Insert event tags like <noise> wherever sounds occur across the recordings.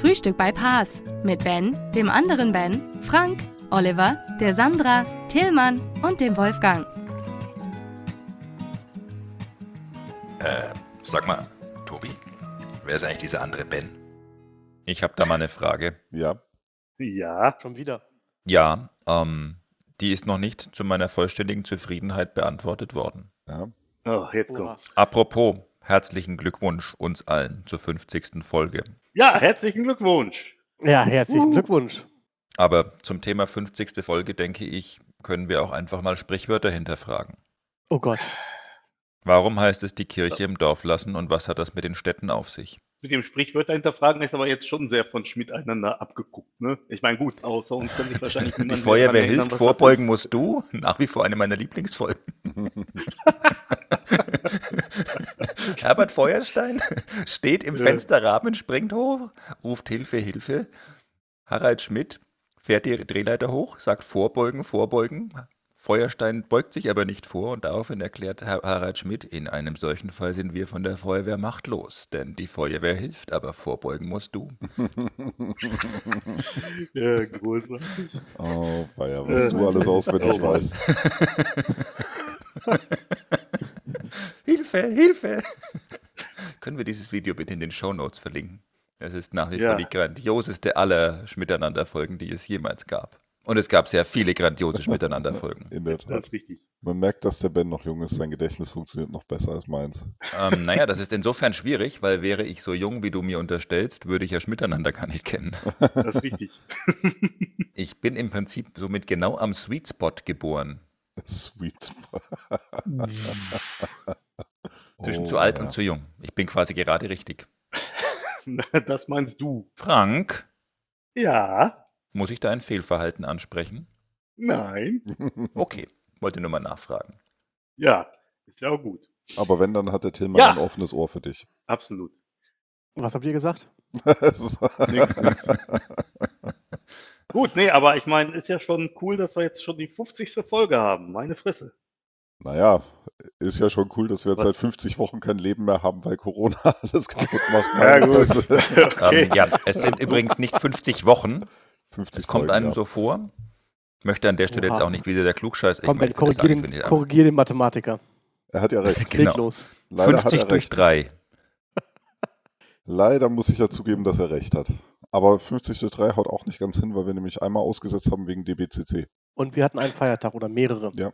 Frühstück bei Paas mit Ben, dem anderen Ben, Frank, Oliver, der Sandra, Tillmann und dem Wolfgang. Äh, sag mal, Tobi, wer ist eigentlich dieser andere Ben? Ich habe da mal eine Frage. Ja. Ja. Schon wieder. Ja, ähm, die ist noch nicht zu meiner vollständigen Zufriedenheit beantwortet worden. Ja. Oh, jetzt kommt's. Apropos, herzlichen Glückwunsch uns allen zur 50. Folge. Ja, herzlichen Glückwunsch. Ja, herzlichen Glückwunsch. Aber zum Thema 50. Folge denke ich, können wir auch einfach mal Sprichwörter hinterfragen. Oh Gott. Warum heißt es die Kirche im Dorf lassen und was hat das mit den Städten auf sich? Mit dem Sprichwörter hinterfragen ist aber jetzt schon sehr von Schmidt einander abgeguckt, ne? Ich meine, gut, außer uns kann sich wahrscheinlich Die Feuerwehr hilft, vorbeugen musst du. Nach wie vor eine meiner Lieblingsfolgen. <laughs> <laughs> Herbert Feuerstein steht im. Fensterrahmen, springt hoch, ruft Hilfe, Hilfe. Harald Schmidt fährt die Drehleiter hoch, sagt vorbeugen, vorbeugen. Feuerstein beugt sich aber nicht vor und daraufhin erklärt Har- Harald Schmidt, in einem solchen Fall sind wir von der Feuerwehr machtlos, denn die Feuerwehr hilft, aber vorbeugen musst du. <laughs> Ja, großartig. Oh, weia, was Äh, du alles auswendig weißt. <laughs> Hilfe, Hilfe! <laughs> Können wir dieses Video bitte in den Shownotes verlinken? Es ist nach wie Ja. vor die grandioseste aller Schmitteinander-Folgen, die es jemals gab. Und es gab sehr viele grandiose Schmitteinander-Folgen. <laughs> In der Das Tat. ist richtig. Man merkt, dass der Ben noch jung ist. Sein Gedächtnis funktioniert noch besser als meins. ähm, <laughs> naja, das ist insofern schwierig, weil wäre ich so jung, wie du mir unterstellst, würde ich ja Schmiteinander gar nicht kennen. Das ist richtig. Ich bin im Prinzip somit genau am Sweet Spot geboren. Sweet Spot. Zwischen Oh, zu alt ja. und zu jung. Ich bin quasi gerade richtig. <laughs> Das meinst du. Frank, Ja. muss ich da ein Fehlverhalten ansprechen? Nein. <laughs> Okay, wollte nur mal nachfragen. Ja. Ist ja auch gut. Aber wenn, dann hat der Tillmann Ja. ein offenes Ohr für dich. Absolut. Was habt ihr gesagt? <laughs> Es ist- Nix, nix. Gut, nee, aber ich meine, ist ja schon cool, dass wir jetzt schon die 50. Folge haben. Meine Fresse. Naja, ist ja schon cool, dass wir jetzt seit 50 Wochen kein Leben mehr haben, weil Corona <laughs> alles kaputt macht. Ja, gut. Fresse. <laughs> Okay. Ähm, ja, es sind übrigens nicht 50 Wochen. 50 Es kommt Folgen, einem ja. so vor. Ich möchte an der Stelle Oha. jetzt auch nicht wieder der Klugscheiß. Komm, ich korrigier den, ihr- korrigier den Mathematiker. Er hat ja recht. <laughs> Genau. Los. Leider hat 50 er durch recht. 3. Leider muss ich ja zugeben, dass er recht hat. Aber 50 durch 3 haut auch nicht ganz hin, weil wir nämlich einmal ausgesetzt haben wegen DBCC. Und wir hatten einen Feiertag oder mehrere. Ja.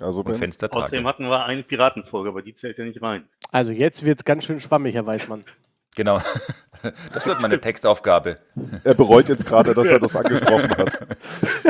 Also Und Fenstertage. Außerdem hatten wir eine Piratenfolge, aber die zählt ja nicht rein. Also jetzt wird's ganz schön schwammig, Herr Weißmann. Genau. <laughs> Das wird meine Textaufgabe. er bereut jetzt gerade, dass er das <laughs> angesprochen hat.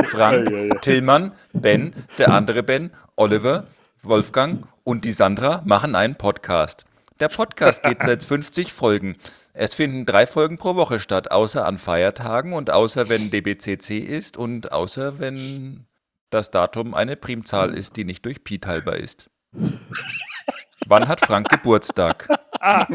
Frank, Ja, ja, ja. Tillmann, Ben, der andere Ben, Oliver, Wolfgang und die Sandra machen einen Podcast. Der Podcast geht seit 50 Folgen. Es finden drei Folgen pro Woche statt, außer an Feiertagen und außer wenn DBCC ist und außer wenn das Datum eine Primzahl ist, die nicht durch Pi teilbar ist. Wann hat Frank Geburtstag? <laughs>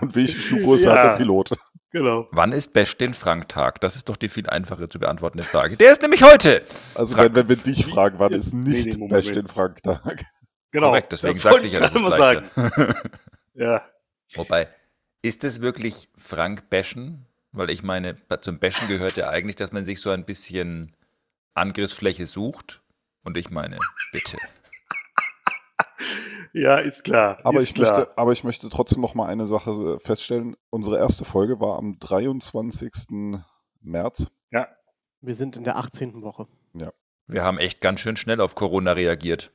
Und welche Schuhgröße hat Ja. der Pilot? Genau. Wann ist Best den Frank-Tag? Das ist doch die viel einfacher zu beantwortende Frage. Der ist nämlich heute! Also Frank. wenn, wenn wir dich fragen, wann ist nicht nee, Bash den Franktag? Genau. Korrekt, deswegen sagte ich ja, das das Gleiche. <laughs> Ja. Wobei, ist es wirklich Frank Bashen? Weil ich meine, zum Bashen gehört ja eigentlich, dass man sich so ein bisschen Angriffsfläche sucht. Und ich meine, bitte. <laughs> Ja, ist klar. Aber ist ich, klar. möchte, aber ich möchte trotzdem noch mal eine Sache äh, feststellen. Unsere erste Folge war am 23. März. Ja. Wir sind in der 18. Woche. Wir haben echt ganz schön schnell auf Corona reagiert.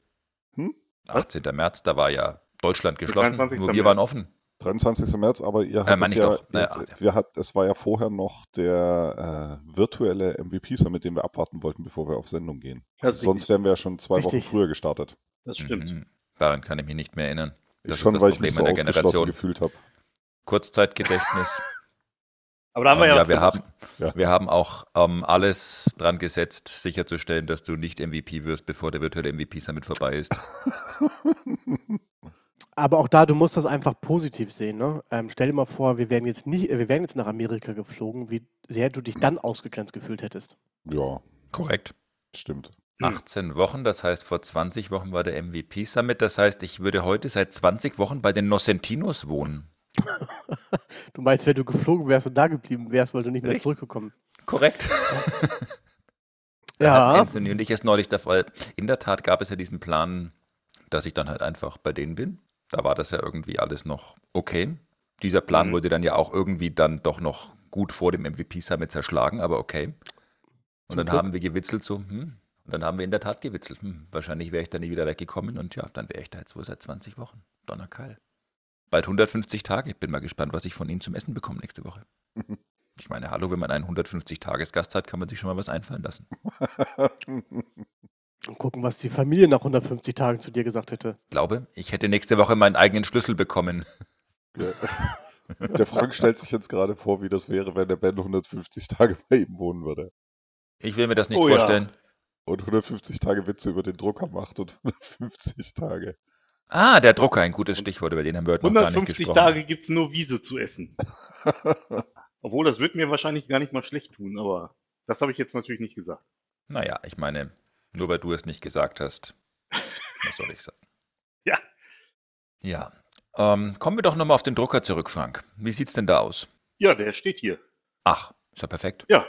Hm? 18. März, da war ja Deutschland geschlossen. 23. Nur wir waren offen. 23. März, aber ihr Äh, hattet ich ja, doch. Naja, ihr- ja. wir hat, es war ja vorher noch der äh, virtuelle MVP-Summit, den wir abwarten wollten, bevor wir auf Sendung gehen. Ist Sonst wären wir ja schon zwei Wochen Richtig. früher gestartet. Das stimmt. Mhm. Daran kann ich mich nicht mehr erinnern. Das ich ist schon, das weil ich Problem mich so Generation. gefühlt habe. Kurzzeitgedächtnis. Aber da haben wir Ähm, ja, ja, wir haben, Ja. wir haben auch ähm, alles dran gesetzt, sicherzustellen, dass du nicht MVP wirst, bevor der virtuelle MVP Summit vorbei ist. <laughs> Aber auch da, du musst das einfach positiv sehen. Ne? Ähm, stell dir mal vor, wir wären jetzt nicht, wir wären jetzt nach Amerika geflogen, wie sehr du dich dann ausgegrenzt gefühlt hättest. Ja, Korrekt. stimmt. Hm. 18 Wochen, das heißt vor 20 Wochen war der MVP Summit, das heißt, ich würde heute seit 20 Wochen bei den Nocentinos wohnen. <laughs> Du meinst, wenn du geflogen wärst und da geblieben wärst, weil du nicht mehr Richtig. zurückgekommen. Korrekt. <laughs> Ja. Anthony und ich es neulich der Fall. In der Tat gab es ja diesen Plan, dass ich dann halt einfach bei denen bin. Da war das ja irgendwie alles noch okay. Dieser Plan Mhm. wurde dann ja auch irgendwie dann doch noch gut vor dem MVP Summit zerschlagen, aber okay. Und dann Glück. haben wir gewitzelt so, hm, und dann haben wir in der Tat gewitzelt. Hm, wahrscheinlich wäre ich dann nie wieder weggekommen und ja, dann wäre ich da jetzt wohl seit 20 Wochen. Donnerkeil. Bald 150 Tage. Ich bin mal gespannt, was ich von Ihnen zum Essen bekomme nächste Woche. <laughs> Ich meine, hallo, wenn man einen 150-Tages-Gast hat, kann man sich schon mal was einfallen lassen. <laughs> Und gucken, was die Familie nach 150 Tagen zu dir gesagt hätte. Ich glaube, ich hätte nächste Woche meinen eigenen Schlüssel bekommen. Ja. Der Frank stellt sich jetzt gerade vor, wie das wäre, wenn der Ben 150 Tage bei ihm wohnen würde. Ich will mir das nicht Oh ja. vorstellen. Und 150 Tage Witze über den Drucker macht und 150 Tage. Ah, der Drucker, ein gutes Stichwort, über den haben wir heute noch gar nicht 150 gesprochen. Tage gibt es nur Wiese zu essen. <laughs> Obwohl, das wird mir wahrscheinlich gar nicht mal schlecht tun, aber das habe ich jetzt natürlich nicht gesagt. Naja, ich meine, nur weil du es nicht gesagt hast, was soll ich sagen? <laughs> Ja. Ja. Ähm, kommen wir doch nochmal auf den Drucker zurück, Frank. Wie sieht's denn da aus? Ja, der steht hier. Ach, ist ja perfekt. Ja,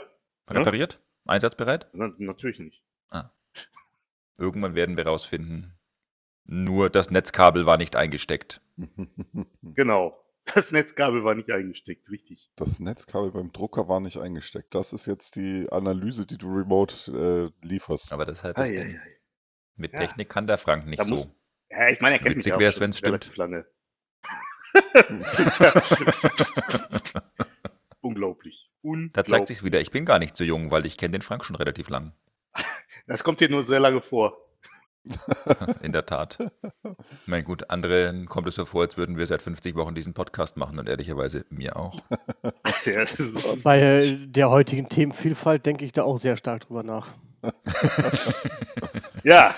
Repariert? Einsatzbereit? na, natürlich nicht. Irgendwann werden wir rausfinden. Nur das Netzkabel war nicht eingesteckt. Genau. <laughs> Das Netzkabel war nicht eingesteckt, richtig. Das Netzkabel beim Drucker war nicht eingesteckt. Das ist jetzt die Analyse, die du remote äh, lieferst. Aber das ist halt das Ei, Ding. ei, ei. Mit Ja. Technik kann der Frank nicht Da so. muss- Ja, ich meine, er kennt Witzig mich ja wär's, auch wenn's schon relativ stimmt. lange. Unglaublich. <laughs> <laughs> Unglaublich. Da zeigt sich's wieder, ich bin gar nicht so jung, weil ich kenne den Frank schon relativ lang. Das kommt dir nur sehr lange vor. <laughs> In der Tat. <laughs> Mein gut, anderen kommt es so vor, als würden wir seit 50 Wochen diesen Podcast machen und ehrlicherweise mir auch. <laughs> Ja, Bei äh, der heutigen Themenvielfalt denke ich da auch sehr stark drüber nach. ja,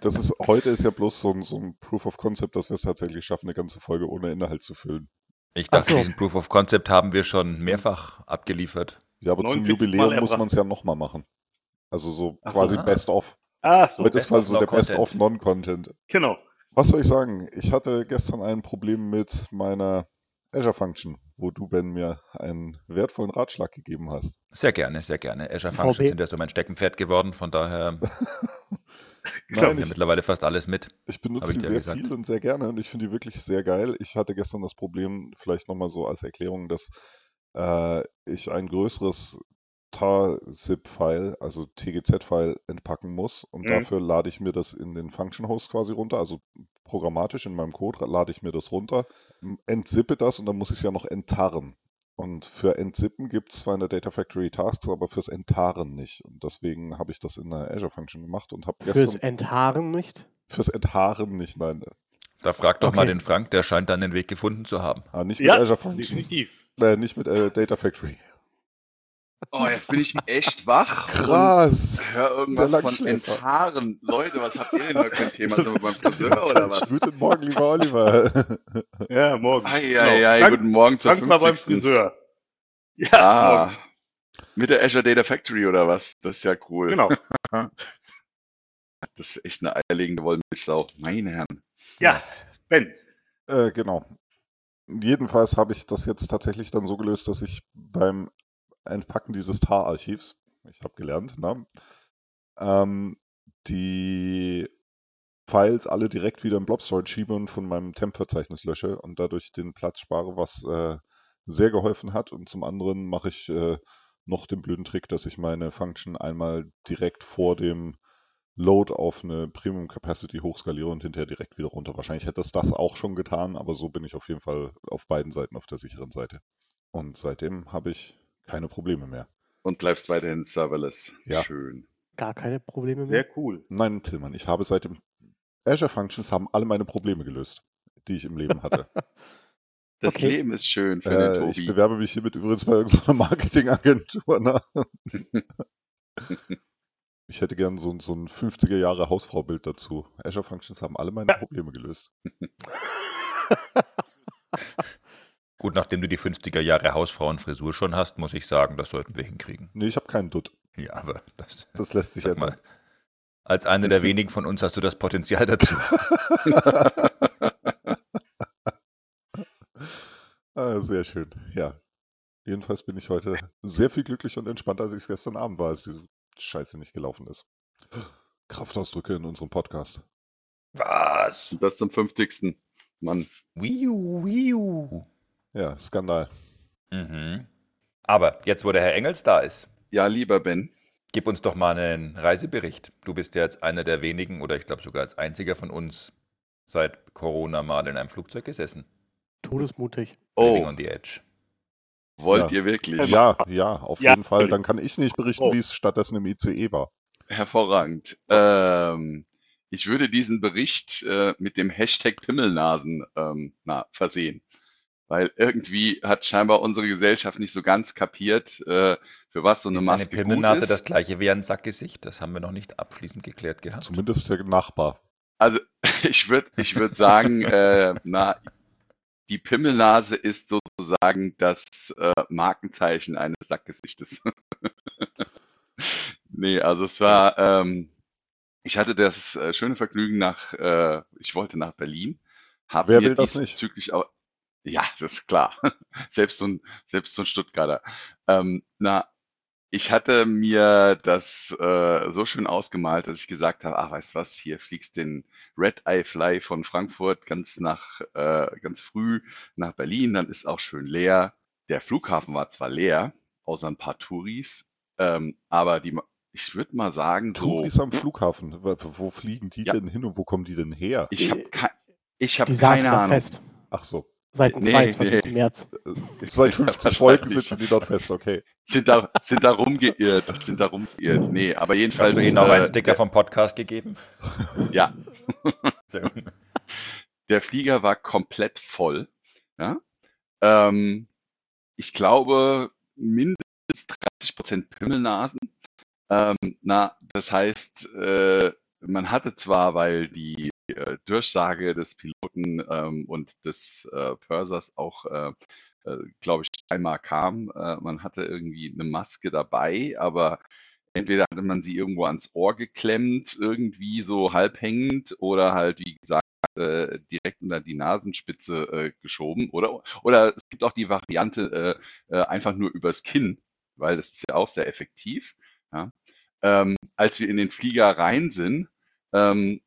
Das ist, heute ist ja bloß so ein, so ein Proof of Concept, dass wir es tatsächlich schaffen, eine ganze Folge ohne Inhalt zu füllen. Ich dachte, Ach so. diesen Proof of Concept haben wir schon mehrfach abgeliefert. Ja, aber zum 49 Mal Jubiläum muss man es ja nochmal machen. Also so Ach quasi Ah. Best of. Ah, so, Heute ist of so der Best of Non-Content. genau. Was soll ich sagen? Ich hatte gestern ein Problem mit meiner Azure Function, wo du, Ben, mir einen wertvollen Ratschlag gegeben hast. Sehr gerne, sehr gerne. Azure. Functions sind ja so mein Steckenpferd geworden, von daher Genau. haben wir mittlerweile fast alles mit. Ich benutze ich die dir sehr gesagt. viel und sehr gerne und ich finde die wirklich sehr geil. Ich hatte gestern das Problem, vielleicht nochmal so als Erklärung, dass äh, ich ein größeres tar-zip-File, also TGZ-File entpacken muss und Mhm. dafür lade ich mir das in den Function Host quasi runter, also programmatisch in meinem Code lade ich mir das runter, entzippe das und dann muss ich es ja noch enttarren. Und für Entzippen gibt es zwar in der Data Factory Tasks, aber fürs Enttarren nicht. Und deswegen habe ich das in der Azure Function gemacht und habe Fürs gestern Enthaaren nicht. fürs Enthaaren nicht, nein, Da frag doch mal Okay. den Frank, der scheint dann den Weg gefunden zu haben. Ah, nicht mit Ja, Azure Functions. definitiv. Äh, nicht mit äh, Data Factory. Oh, jetzt bin ich echt wach. Krass. Und hör irgendwas von. Enthaaren. Leute, was habt ihr denn heute für ein Thema? Sind wir beim Friseur oder was? Guten Morgen, lieber Oliver. <laughs> Ja, morgen. Eieiei, Frank- guten Morgen zur Frank war beim 50. Friseur. Ja, Ah, morgen. mit der Azure Data Factory oder was? Das ist ja cool. genau. <laughs> Das ist echt eine eierlegende Wollmilchsau. Meine Herren. Ja, Ben. äh, genau. Jedenfalls habe ich das jetzt tatsächlich dann so gelöst, dass ich beim Entpacken dieses TAR-Archivs, ich habe gelernt, ne, ähm, die Files alle direkt wieder in Blob Storage schiebe und von meinem Temp-Verzeichnis lösche und dadurch den Platz spare, was äh, sehr geholfen hat. Und zum anderen mache ich äh, noch den blöden Trick, dass ich meine Function einmal direkt vor dem Load auf eine Premium Capacity hochskaliere und hinterher direkt wieder runter. Wahrscheinlich hätte es das auch schon getan, aber so bin ich auf jeden Fall auf beiden Seiten auf der sicheren Seite. Und seitdem habe ich keine Probleme mehr. Und bleibst weiterhin serverless. Ja. Schön. Gar keine Probleme mehr. Sehr cool. Nein, Tillmann, ich habe seit dem Azure Functions haben alle meine Probleme gelöst, die ich im Leben hatte. <laughs> Das Okay. Leben ist schön für den Äh, ich Tobi. bewerbe mich hiermit übrigens bei irgendeiner <laughs> Marketingagentur. Ne? <laughs> Ich hätte gern so, ein- so ein 50er Jahre Hausfrau-Bild dazu. Azure Functions haben alle meine Probleme gelöst. Gut, nachdem du die 50er Jahre Hausfrauenfrisur schon hast, muss ich sagen, das sollten wir hinkriegen. Nee, ich habe keinen Dutt. Ja, aber das, Das lässt sich ändern. mal, als einer der wenigen von uns hast du das Potenzial dazu. <laughs> Ah, sehr schön. Ja. Jedenfalls bin ich heute sehr viel glücklicher und entspannter, als ich es gestern Abend war, als diese Scheiße nicht gelaufen ist. Kraftausdrücke in unserem Podcast. Was? Das zum 50. Mann. Wii U, Wii U. Ja, Skandal. Mhm. Aber jetzt, wo der Herr Engels da ist, Ja, lieber Ben. gib uns doch mal einen Reisebericht. Du bist ja jetzt einer der wenigen oder ich glaube sogar als einziger von uns seit Corona mal in einem Flugzeug gesessen. Todesmutig. Living Oh, on the Edge. wollt Ja. ihr wirklich? Ja, ja, auf Ja, jeden Fall. Dann kann ich nicht berichten, Oh. wie es stattdessen im ICE war. Hervorragend. Ähm, ich würde diesen Bericht äh, mit dem Hashtag Pimmelnasen ähm, na, versehen. Weil irgendwie hat scheinbar unsere Gesellschaft nicht so ganz kapiert, äh, für was so eine ist eine Maske gut Pimmelnase ist. das gleiche wie ein Sackgesicht? Das haben wir noch nicht abschließend geklärt gehabt. Zumindest der Nachbar. Also <laughs> ich würde ich würd sagen, äh, na, die Pimmelnase ist sozusagen das äh, Markenzeichen eines Sackgesichtes. <laughs> nee, also es war, ähm, ich hatte das äh, schöne Vergnügen nach, äh, ich wollte nach Berlin. Wer mir will das nicht? diesbezüglich Auch, ja, das ist klar. <laughs> selbst so ein, selbst so ein Stuttgarter. Ähm, na, ich hatte mir das äh, so schön ausgemalt, dass ich gesagt habe, ach, weißt du was, hier fliegst den Red Eye Fly von Frankfurt ganz nach, äh, ganz früh nach Berlin, dann ist auch schön leer. Der Flughafen war zwar leer, außer ein paar Touris, ähm, aber die, ich würde mal sagen, so, Touris am Flughafen. Wo, fliegen die Ja. denn hin und wo kommen die denn her? ich habe ke ich hab keine Ahnung. fest. Ach so. Seit dem Nee, 22. nee. März. Seit <laughs> 50 Folgen sitzen die dort fest, okay. Sind da, sind da rumgeirrt, sind da rumgeirrt. Nee, aber jedenfalls. Hast du ihnen auch einen äh, Sticker vom Podcast gegeben? <laughs> Ja, <laughs> Sehr gut. der Flieger war komplett voll. Ja? Ähm, ich glaube, mindestens 30 Prozent Pimmelnasen. Ähm, na, das heißt, äh, man hatte zwar, weil die äh, Durchsage des Piloten ähm, und des äh, Pursers auch, äh, äh, glaube ich, einmal kam, äh, man hatte irgendwie eine Maske dabei, aber entweder hatte man sie irgendwo ans Ohr geklemmt, irgendwie so halb hängend, oder halt, wie gesagt, direkt unter die Nasenspitze geschoben. Oder, oder es gibt auch die Variante einfach nur übers Kinn, weil das ist ja auch sehr effektiv. Ja. Ähm, als wir in den Flieger rein sind, ähm,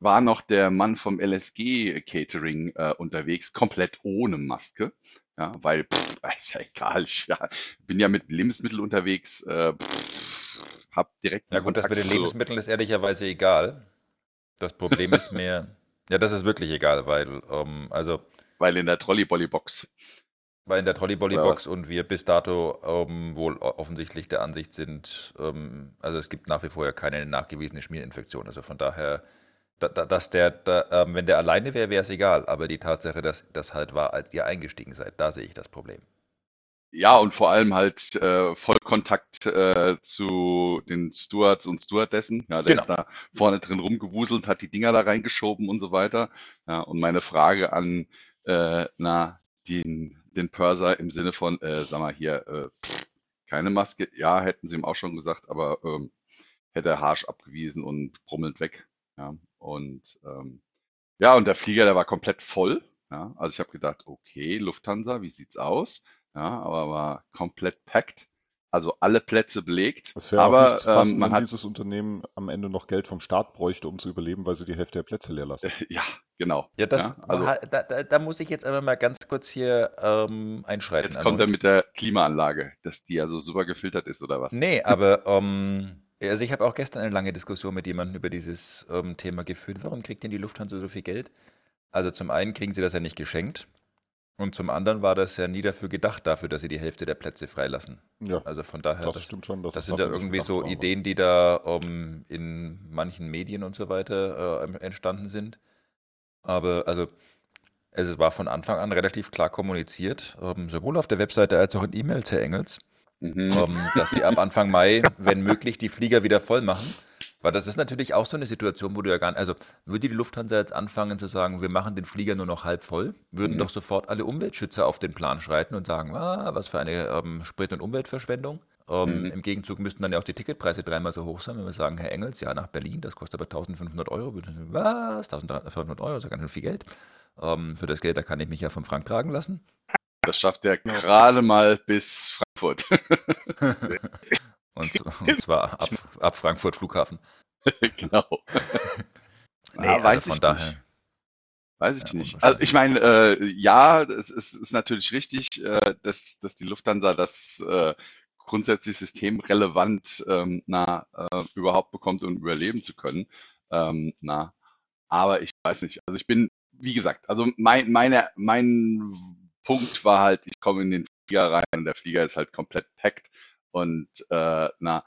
war noch der Mann vom LSG Catering äh, unterwegs, komplett ohne Maske. Ja, weil, pff, <laughs> ist ja egal, ich ja, bin ja mit Lebensmitteln unterwegs, äh, pff, hab direkt Ja gut, das mit den Lebensmitteln ist ehrlicherweise egal. Das Problem ist mehr, ja, das ist wirklich egal, weil, ähm, also, weil in der Trolley-Bolly-Box. weil in der Trolley-Bolly-Box und wir bis dato ähm, wohl offensichtlich der Ansicht sind, ähm, also es gibt nach wie vor ja keine nachgewiesene Schmierinfektion. Also von daher, da, da, dass der, da, ähm, wenn der alleine wäre, wäre es egal. Aber die Tatsache, dass das halt war, als ihr eingestiegen seid, da sehe ich das Problem. Ja, und vor allem halt äh, Vollkontakt äh, zu den Stewards und Stewardessen. Ja, der Genau. ist da vorne drin rumgewuselt, hat die Dinger da reingeschoben und so weiter. Ja, und meine Frage an äh, na, den, den Purser im Sinne von, äh, sag mal hier, äh, keine Maske. Ja, hätten sie ihm auch schon gesagt, aber ähm, hätte er harsch abgewiesen und brummelnd weg. Ja, und ähm, ja, und der Flieger, der war komplett voll. Ja, also ich habe gedacht, okay, Lufthansa, wie sieht's aus? Ja, aber war komplett packed. Also alle Plätze belegt. Es wäre auch aber nicht zu fassen, ähm, man wenn hat dieses Unternehmen am Ende noch Geld vom Staat bräuchte, um zu überleben, weil sie die Hälfte der Plätze leer lassen. ja genau. Ja, das, ja, also da, da, da muss ich jetzt aber mal ganz kurz hier ähm, einschreiten. jetzt kommt er erneut. mit der Klimaanlage, dass die ja so super gefiltert ist oder was? Nee, aber ähm, also ich habe auch gestern eine lange Diskussion mit jemandem über dieses ähm, Thema geführt. Warum kriegt denn die Lufthansa so viel Geld? Also zum einen kriegen sie das ja nicht geschenkt und zum anderen war das ja nie dafür gedacht, dafür, dass sie die Hälfte der Plätze freilassen. Ja, Also von daher, das das, stimmt schon. das es sind ja irgendwie so Ideen, die da ähm, in manchen Medien und so weiter äh, entstanden sind. Aber also Also es war von Anfang an relativ klar kommuniziert, ähm, sowohl auf der Webseite als auch in E-Mails, Herr Engels, Mhm. ähm, dass sie ab Anfang Mai, wenn möglich, die Flieger wieder voll machen. Weil das ist natürlich auch so eine Situation, wo du ja gar nicht, also würde die Lufthansa jetzt anfangen zu sagen, wir machen den Flieger nur noch halb voll, würden Mhm. doch sofort alle Umweltschützer auf den Plan schreiten und sagen, ah, was für eine ähm, Sprit- und Umweltverschwendung. Ähm, Mhm. Im Gegenzug müssten dann ja auch die Ticketpreise dreimal so hoch sein, wenn wir sagen, Herr Engels, ja, nach Berlin, das kostet aber 1500 Euro. Was? 1500 Euro, das ist ja ganz schön viel Geld. Ähm, für das Geld, da kann ich mich ja vom Frank tragen lassen. Das schafft er gerade mal bis Frankfurt. <laughs> Und, und zwar ab, ab Frankfurt Flughafen. <laughs> genau. <laughs> Nee, Ah, also weiß von ich daher. nicht. Weiß ich Ja, nicht. Also ich meine, äh, ja, es ist, ist natürlich richtig, äh, dass, dass die Lufthansa das äh, grundsätzlich systemrelevant ähm, na, äh, überhaupt bekommt, um überleben zu können. Ähm, na, aber ich weiß nicht. Also ich bin, wie gesagt, also mein, meine, mein Punkt war halt, ich komme in den Flieger rein und der Flieger ist halt komplett packed und äh, na,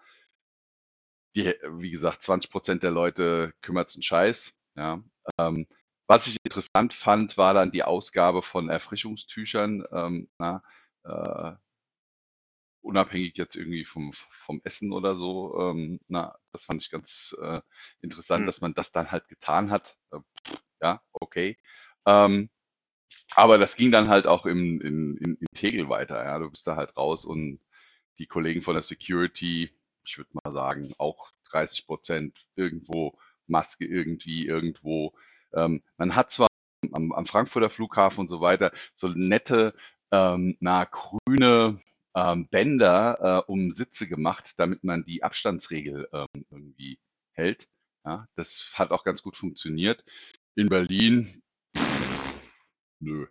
die, wie gesagt, 20 Prozent der Leute kümmert's einen Scheiß. Ja. Ähm, was ich interessant fand, war dann die Ausgabe von Erfrischungstüchern. Ähm, na, äh, unabhängig jetzt irgendwie vom, vom Essen oder so. Ähm, na, das fand ich ganz äh, interessant, Hm. dass man das dann halt getan hat. Äh, ja, okay. Ähm, aber das ging dann halt auch im, in, in, in Tegel weiter. Ja, du bist da halt raus und die Kollegen von der Security, ich würde mal sagen, auch 30 Prozent irgendwo Maske irgendwie irgendwo. Ähm, man hat zwar am, am Frankfurter Flughafen und so weiter so nette, ähm, na, grüne ähm, Bänder äh, um Sitze gemacht, damit man die Abstandsregel ähm, irgendwie hält. Ja, das hat auch ganz gut funktioniert. In Berlin, nö.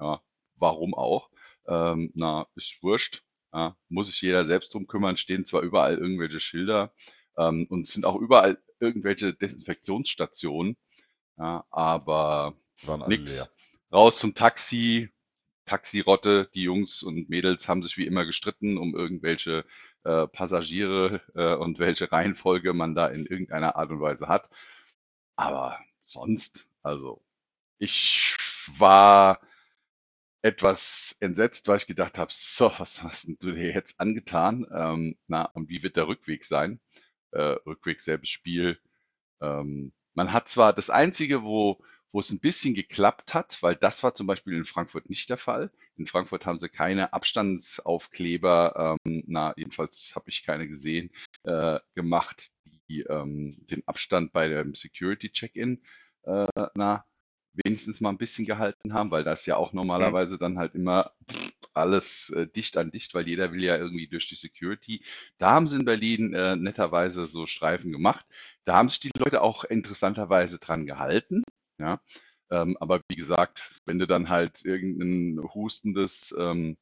Ja, warum auch? Ähm, na, ist wurscht. Ja, muss sich jeder selbst drum kümmern. Stehen zwar überall irgendwelche Schilder ähm, und es sind auch überall irgendwelche Desinfektionsstationen, ja, aber nix. Raus zum Taxi, Taxirotte, die Jungs und Mädels haben sich wie immer gestritten um irgendwelche äh, Passagiere äh, und welche Reihenfolge man da in irgendeiner Art und Weise hat. Aber sonst, also ich war etwas entsetzt, weil ich gedacht habe, so, was hast du dir jetzt angetan? Ähm, na, und wie wird der Rückweg sein? Äh, Rückweg selbes Spiel. Ähm, man hat zwar das Einzige, wo, wo es ein bisschen geklappt hat, weil das war zum Beispiel in Frankfurt nicht der Fall. In Frankfurt haben sie keine Abstandsaufkleber, ähm, na, jedenfalls habe ich keine gesehen, äh, gemacht, die ähm, den Abstand bei dem Security-Check-In, äh, na, wenigstens mal ein bisschen gehalten haben, weil das ja auch normalerweise dann halt immer alles äh, dicht an dicht, weil jeder will ja irgendwie durch die Security. Da haben sie in Berlin äh, netterweise so Streifen gemacht. Da haben sich die Leute auch interessanterweise dran gehalten. Ja, ähm, aber wie gesagt, wenn du dann halt irgendein hustendes ähm,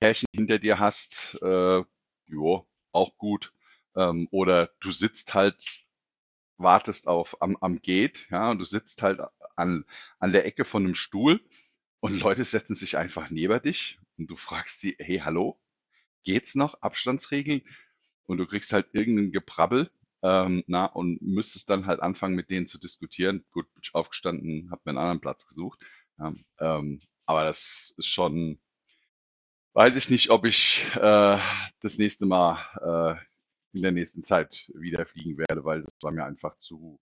Pärchen hinter dir hast, äh, jo, auch gut. Ähm, oder du sitzt halt, wartest auf am, am Gate, ja, und du sitzt halt an, an der Ecke von einem Stuhl und Leute setzen sich einfach neben dich und du fragst sie, hey, hallo, geht's noch? Abstandsregeln? Und du kriegst halt irgendein Gebrabbel, ähm, na, und müsstest dann halt anfangen, mit denen zu diskutieren. Gut, bin ich aufgestanden, hab mir einen anderen Platz gesucht. Ja, ähm, aber das ist schon, weiß ich nicht, ob ich äh, das nächste Mal äh, in der nächsten Zeit wieder fliegen werde, weil das war mir einfach zu,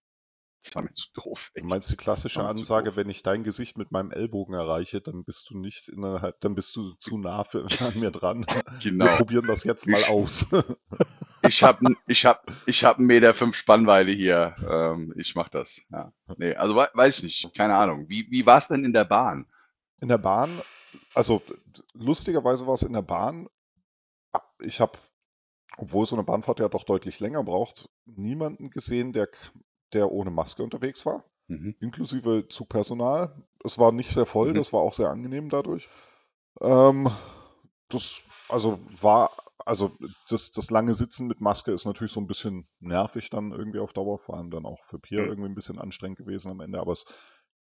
das war mir zu doof. Du Echt. meinst die klassische Ansage, wenn ich dein Gesicht mit meinem Ellbogen erreiche, dann bist du nicht innerhalb, dann bist du zu nah für, <laughs> an mir dran. Wir Genau. probieren das jetzt mal aus. Ich habe ich hab, ich hab einen Meter fünf Spannweite hier. Ähm, ich mach das. Ja. Nee, also wei- weiß ich nicht. Keine Ahnung. Wie, wie war es denn in der Bahn? In der Bahn, also lustigerweise war es in der Bahn, ich habe, obwohl so eine Bahnfahrt ja doch deutlich länger braucht, niemanden gesehen, der, der ohne Maske unterwegs war, Mhm. inklusive Zugpersonal. Es war nicht sehr voll, Mhm. das war auch sehr angenehm dadurch. Ähm, das, also war, also das, das lange Sitzen mit Maske ist natürlich so ein bisschen nervig dann irgendwie auf Dauer, vor allem dann auch für Pierre Mhm. irgendwie ein bisschen anstrengend gewesen am Ende, aber es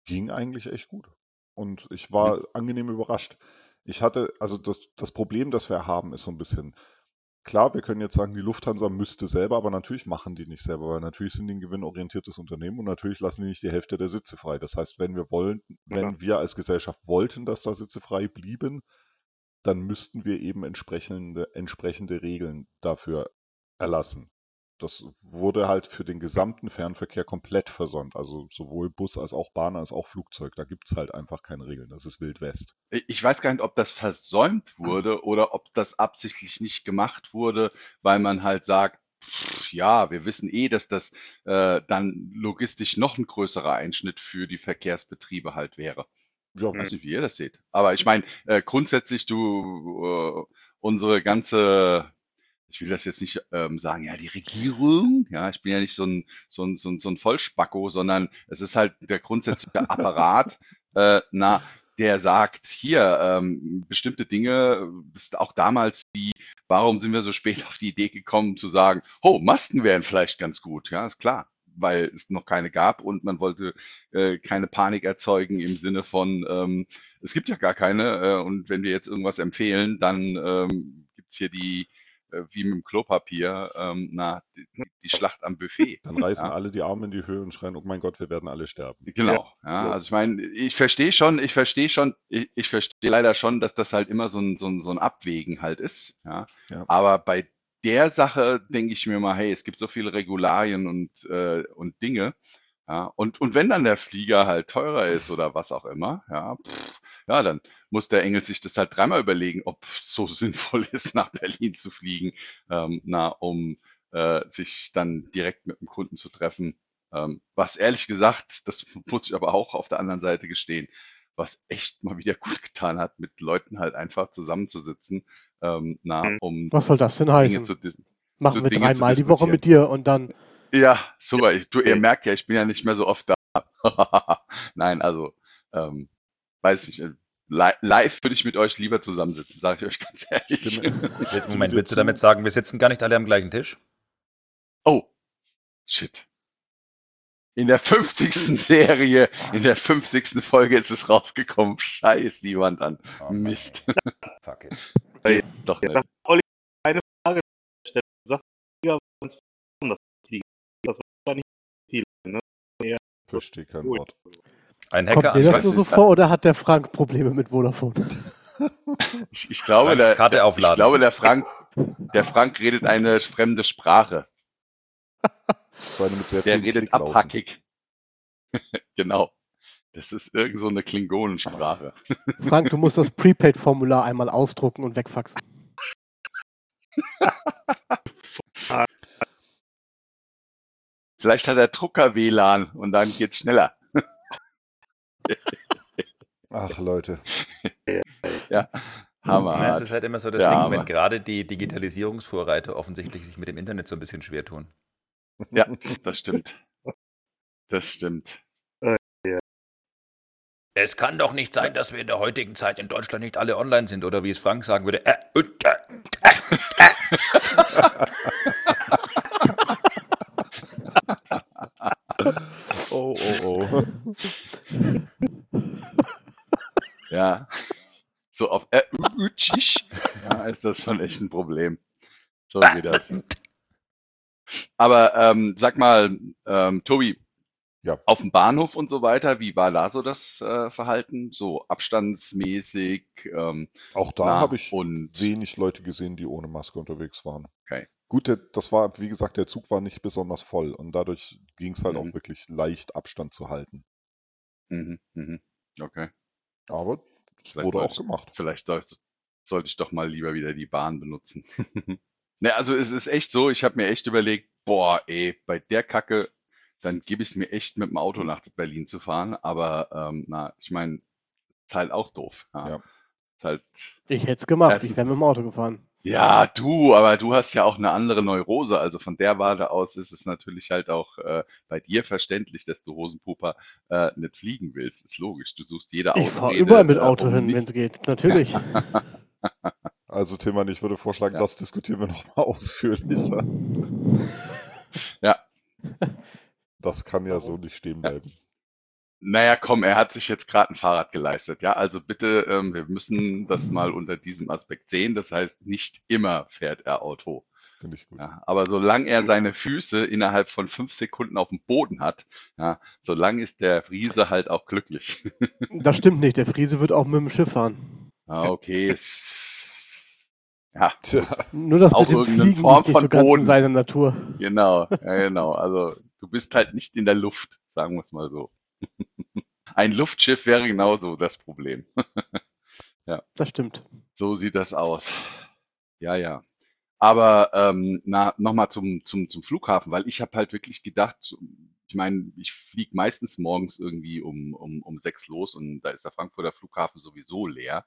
ging eigentlich echt gut. Und ich war angenehm überrascht. Ich hatte, also das, das Problem, das wir haben, ist so ein bisschen, klar, wir können jetzt sagen, die Lufthansa müsste selber, aber natürlich machen die nicht selber, weil natürlich sind die ein gewinnorientiertes Unternehmen und natürlich lassen die nicht die Hälfte der Sitze frei. Das heißt, wenn wir wollen, wenn wir als Gesellschaft wollten, dass da Sitze frei blieben, dann müssten wir eben entsprechende, entsprechende Regeln dafür erlassen. Das wurde halt für den gesamten Fernverkehr komplett versäumt. Also sowohl Bus als auch Bahn als auch Flugzeug. Da gibt's halt einfach keine Regeln. Das ist Wild West. Ich weiß gar nicht, ob das versäumt wurde oder ob das absichtlich nicht gemacht wurde, weil man halt sagt, ja, wir wissen eh, dass das äh, dann logistisch noch ein größerer Einschnitt für die Verkehrsbetriebe halt wäre. Ja, Ich weiß nicht, wie ihr das seht. Aber ich meine, äh, grundsätzlich, du, äh, unsere ganze, ich will das jetzt nicht ähm, sagen, ja, die Regierung, ja, ich bin ja nicht so ein, so ein, so ein, so ein Vollspacko, sondern es ist halt der grundsätzliche Apparat, äh, na, der sagt, hier, ähm, bestimmte Dinge, das ist auch damals wie, warum sind wir so spät auf die Idee gekommen zu sagen, oh, Masken wären vielleicht ganz gut, ja, ist klar weil es noch keine gab und man wollte äh, keine Panik erzeugen im Sinne von, ähm, es gibt ja gar keine äh, und wenn wir jetzt irgendwas empfehlen, dann ähm, gibt's hier die, äh, wie mit dem Klopapier, ähm, na, die, die Schlacht am Buffet. Dann reißen Ja. alle die Arme in die Höhe und schreien, oh mein Gott, wir werden alle sterben. Genau, ja, also ich meine, ich verstehe schon, ich verstehe schon, ich, ich verstehe leider schon, dass das halt immer so ein, so ein, so ein Abwägen halt ist, ja. Ja. Aber bei der Sache denke ich mir mal, hey, es gibt so viele Regularien und, äh, und Dinge, ja, und, und wenn dann der Flieger halt teurer ist oder was auch immer, ja, pff, ja, dann muss der Engel sich das halt dreimal überlegen, ob es so <laughs> sinnvoll ist, nach Berlin zu fliegen, ähm, na, um äh, sich dann direkt mit dem Kunden zu treffen. Ähm, was ehrlich gesagt, das <laughs> muss ich aber auch auf der anderen Seite gestehen, was echt mal wieder gut getan hat, mit Leuten halt einfach zusammenzusitzen, ähm, na, Mhm. um Was soll das denn Dinge heißen? Machen wir Dinge dreimal die Woche mit dir und dann. Ja, super. Ich, du, ihr Okay. merkt ja, ich bin ja nicht mehr so oft da. <laughs> Nein, also, ähm, weiß ich, nicht. li live würde ich mit euch lieber zusammensitzen, sage ich euch <laughs> ganz ehrlich. <laughs> Moment, dir willst du damit sagen, wir sitzen gar nicht alle am gleichen Tisch? Oh, shit. In der 50. Serie, in der 50. Folge ist es rausgekommen. Scheiß niemand an. Oh, Mist. Fuck it. Jetzt doch Jetzt nicht. sag Olli eine Frage stellen. Du sagst, Flieger waren es das Fliegen. Das war viel, ne? Verstehe kein Cool. Wort. Ein Kommt Hacker mir ich das weiß nur so vor oder hat der Frank Probleme mit Vodafone? <laughs> Ich, ich glaube, Frank, der, ich glaube, der Frank, der Frank redet eine fremde Sprache. So eine mit sehr Der redet abhackig. <laughs> genau. Das ist irgend so eine Klingonensprache. <laughs> Frank, du musst das Prepaid-Formular einmal ausdrucken und wegfaxen. Vielleicht hat er Drucker-WLAN und dann geht's schneller. Ach, Leute. Ja, Hammer. Ja, es ist halt immer so das Ja, Ding, aber- wenn gerade die Digitalisierungsvorreiter offensichtlich sich mit dem Internet so ein bisschen schwer tun. Ja, das stimmt. Das stimmt. Es kann doch nicht sein, dass wir in der heutigen Zeit in Deutschland nicht alle online sind, oder wie es Frank sagen würde. Äh, und, äh. <laughs> Oh, oh, oh. <laughs> Ja. So auf äh, ja, ist das schon echt ein Problem. So wie das. Aber ähm, sag mal, ähm, Tobi, Ja. auf dem Bahnhof und so weiter, wie war da so das äh, Verhalten? So abstandsmäßig ähm, Auch da habe ich und wenig Leute gesehen, die ohne Maske unterwegs waren. Okay. Gut, der, das war, wie gesagt, der Zug war nicht besonders voll und dadurch ging es halt Mhm. auch wirklich leicht Abstand zu halten. mhm, mhm. okay. Aber es Vielleicht wurde auch ich- gemacht. Vielleicht soll- sollte ich doch mal lieber wieder die Bahn benutzen. <laughs> ne, also es ist echt so, ich habe mir echt überlegt, boah, ey, bei der Kacke, dann gebe ich es mir echt mit dem Auto nach Berlin zu fahren. Aber ähm, na, ich meine, ist halt auch doof. Ja. Ja. Ist halt, Ich hätte es gemacht. Ich wäre mit dem Auto gefahren. Ja, du, aber du hast ja auch eine andere Neurose. Also von der Warte aus ist es natürlich halt auch äh, bei dir verständlich, dass du Hosenpuper äh, nicht fliegen willst. Ist logisch. Du suchst jede Ich fahre Ausrede, überall mit äh, Auto hin, wenn es geht. Natürlich. <laughs> Also Tillmann, ich würde vorschlagen, Ja. das diskutieren wir nochmal ausführlicher. Ja. Das kann ja so nicht stehen bleiben. Naja, komm, er hat sich jetzt gerade ein Fahrrad geleistet. Ja, also bitte, ähm, wir müssen das mal unter diesem Aspekt sehen. Das heißt, nicht immer fährt er Auto. Finde ich gut. Ja, aber solange er seine Füße innerhalb von fünf Sekunden auf dem Boden hat, ja, solange ist der Friese halt auch glücklich. <laughs> Das stimmt nicht. Der Friese wird auch mit dem Schiff fahren. Ah, okay, ja, Tja, Nur das Auch bisschen irgendeine Fliegen Form von so ganz in Boden. seiner Natur. genau, ja, genau. Also du bist halt nicht in der Luft, sagen wir es mal so. Ein Luftschiff wäre genauso das Problem. <laughs> Das stimmt. So sieht das aus. Ja, ja. Aber ähm, nochmal zum, zum, zum Flughafen, weil ich habe halt wirklich gedacht, ich meine, ich fliege meistens morgens irgendwie um, um, um sechs los und da ist der Frankfurter Flughafen sowieso leer.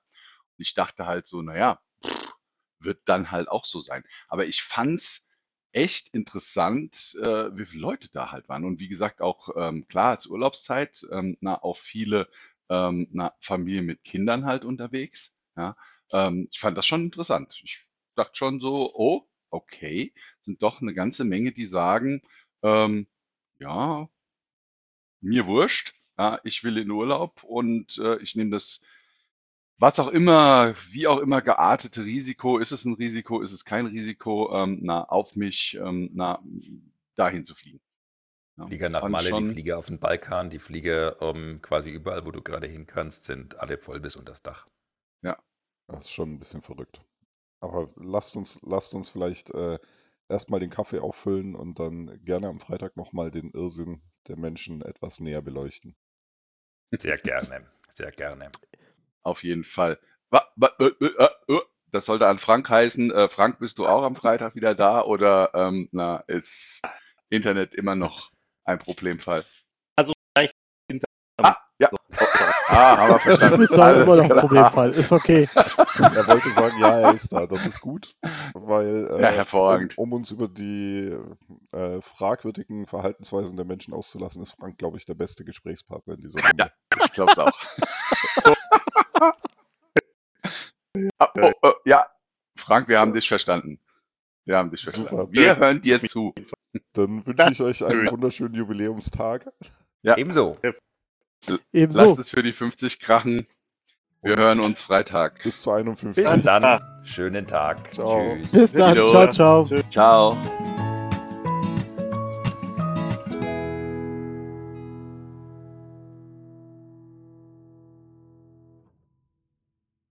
Und ich dachte halt so, naja, pff, wird dann halt auch so sein. Aber ich fand's echt interessant, äh, wie viele Leute da halt waren. Und wie gesagt, auch ähm, klar, als Urlaubszeit, ähm, na, auch viele ähm, na, Familien mit Kindern halt unterwegs. Ja, ähm, ich fand das schon interessant. Ich dachte schon so, oh, okay, sind doch eine ganze Menge, die sagen, ähm, ja, mir wurscht, ja, ich will in Urlaub und äh, ich nehme das, was auch immer, wie auch immer geartete Risiko, ist es ein Risiko, ist es kein Risiko, ähm, na, auf mich, ähm, na, dahin zu fliegen. Ja, Flieger nach Malle, die Flieger auf den Balkan, die Flieger ähm, quasi überall, wo du gerade hin kannst, sind alle voll bis unter das Dach. das ist schon ein bisschen verrückt. Aber lasst uns, lasst uns vielleicht äh, erstmal den Kaffee auffüllen und dann gerne am Freitag nochmal den Irrsinn der Menschen etwas näher beleuchten. Sehr gerne, sehr gerne. Auf jeden Fall. Äh, äh, äh, Das sollte an Frank heißen. Frank, bist du auch am Freitag wieder da oder ähm, na, ist Internet immer noch ein Problemfall? Also, vielleicht Internet- Ah, ja. <laughs> Ah, haben wir verstanden. Ist auch Alles immer noch ein. Problemfall. Ist okay. Er wollte sagen, ja, er ist da. Das ist gut, weil äh, Ja, hervorragend. Um, um uns über die äh, fragwürdigen Verhaltensweisen der Menschen auszulassen, ist Frank, glaube ich, der beste Gesprächspartner in dieser Runde. Ich glaube es auch. <laughs> <laughs> Ah, oh, oh, ja, Frank, wir haben dich verstanden. Wir haben dich Super. verstanden. Wir hören dir zu. Dann wünsche ich euch einen Schön. wunderschönen Jubiläumstag. Ja. Ebenso. Ebenso. Lasst es für die 50 krachen. Wir hören uns Freitag. Bis zu 51. Bis dann. Schönen Tag. Ciao. Tschüss. Bis dann. Ciao, ciao. Ciao.